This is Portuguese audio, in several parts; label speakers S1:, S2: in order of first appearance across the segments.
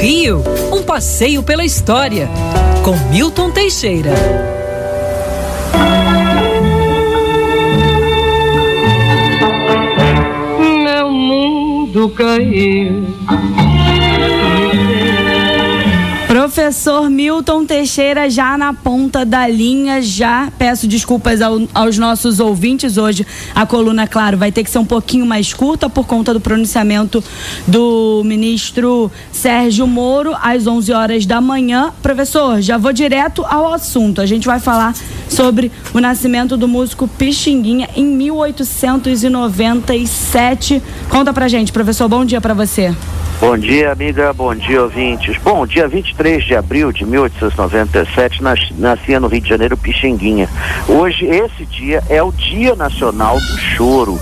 S1: Rio, um passeio pela história, com Milton Teixeira.
S2: Meu mundo caiu
S3: Professor Milton Teixeira já na ponta da linha, já peço desculpas ao, aos nossos ouvintes hoje. A coluna, claro, vai ter que ser um pouquinho mais curta por conta do pronunciamento do ministro Sérgio Moro às 11 horas da manhã. Professor, já vou direto ao assunto. A gente vai falar sobre o nascimento do músico Pixinguinha em 1897. Conta pra gente, professor. Bom dia para você.
S4: Bom dia, amiga. Bom dia, ouvintes. Bom, dia 23 de abril de 1897 nas, nascia no Rio de Janeiro Pixinguinha. Hoje, esse dia é o Dia Nacional do Choro.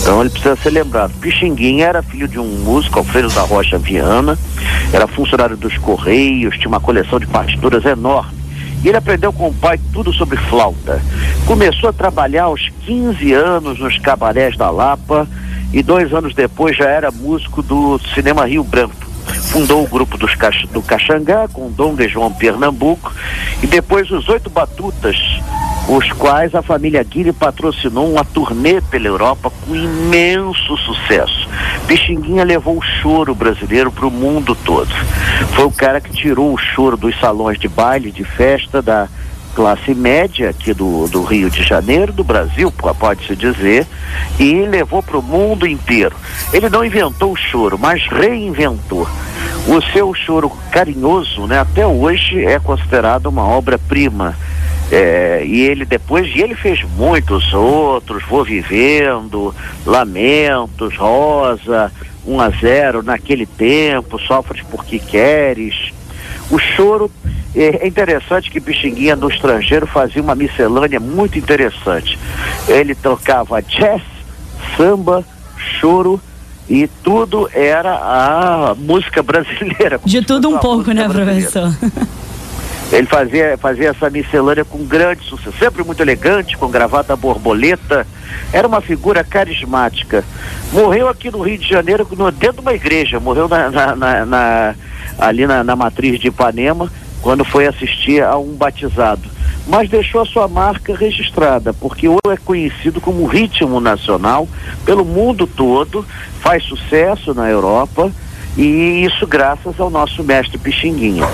S4: Então ele precisa ser lembrado. Pixinguinha era filho de um músico, Alfredo da Rocha Viana, era funcionário dos Correios, tinha uma coleção de partituras enorme. E ele aprendeu com o pai tudo sobre flauta. Começou a trabalhar aos 15 anos nos cabarés da Lapa e dois anos depois já era músico do Cinema Rio Branco. Fundou o grupo dos, do Caxangá com Donga e João Pernambuco e depois os Oito Batutas, os quais a família Guilherme patrocinou uma turnê pela Europa com imenso sucesso. Pixinguinha levou o choro brasileiro para o mundo todo. Foi o cara que tirou o choro dos salões de baile, de festa, da classe média aqui do, do Rio de Janeiro, do Brasil, pode-se dizer, e levou para o mundo inteiro. Ele não inventou o choro, mas reinventou. O seu choro carinhoso, né, até hoje é considerado uma obra-prima. É, e ele depois, e ele fez muitos outros, Vou Vivendo, Lamentos, Rosa, 1 a 0 naquele tempo, Sofres porque Queres. O choro é interessante que Pixinguinha no estrangeiro fazia uma miscelânea muito interessante. Ele tocava jazz, samba, choro e tudo era a música brasileira.
S3: De tudo um pouco, né, brasileira. professor?
S4: Ele fazia, fazia essa miscelânea com grande sucesso, sempre muito elegante, com gravata borboleta. Era uma figura carismática. Morreu aqui no Rio de Janeiro, dentro de uma igreja, morreu na, na, na, na ali na, matriz de Ipanema quando foi assistir a um batizado. Mas deixou a sua marca registrada, porque o é conhecido como ritmo nacional pelo mundo todo, faz sucesso na Europa e isso graças ao nosso mestre Pixinguinha.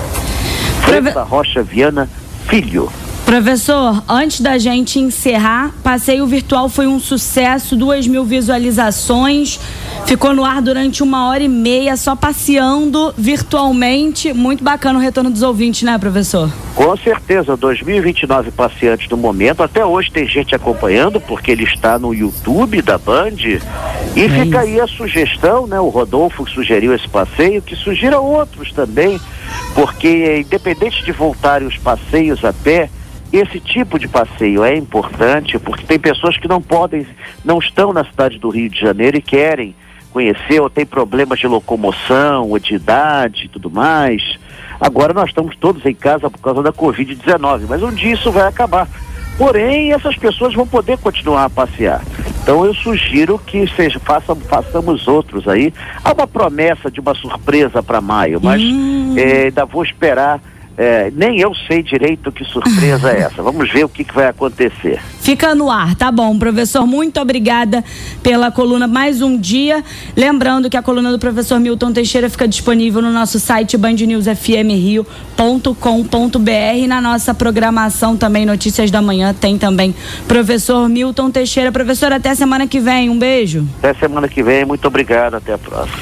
S4: Preve... Rocha Viana Filho.
S3: Professor, antes da gente encerrar, passeio virtual foi um sucesso, duas mil visualizações, ficou no ar durante uma hora e meia, só passeando virtualmente. Muito bacana o retorno dos ouvintes, né, professor?
S4: Com certeza, 2029 passeantes no momento. Até hoje tem gente acompanhando, porque ele está no YouTube da Band. E é fica aí a sugestão, né? O Rodolfo sugeriu esse passeio, que sugira outros também, porque independente de voltarem os passeios a pé esse tipo de passeio é importante porque tem pessoas que não podem, não estão na cidade do Rio de Janeiro e querem conhecer ou tem problemas de locomoção ou de idade e tudo mais. Agora nós estamos todos em casa por causa da Covid-19, mas um dia isso vai acabar. Porém, essas pessoas vão poder continuar a passear. Então eu sugiro que seja, façam, façamos outros aí. Há uma promessa de uma surpresa para maio, mas hum. é, ainda vou esperar é, nem eu sei direito que surpresa é essa. Vamos ver o que, que, vai acontecer.
S3: Fica no ar, tá bom. Professor, muito obrigada pela coluna mais um dia. Lembrando que a coluna do professor Milton Teixeira fica disponível no nosso site bandnewsfmrio.com.br. Na nossa programação também, Notícias da Manhã, tem também professor Milton Teixeira. Professor, até semana que vem. Um beijo.
S4: Até semana que vem. Muito obrigado. Até a próxima.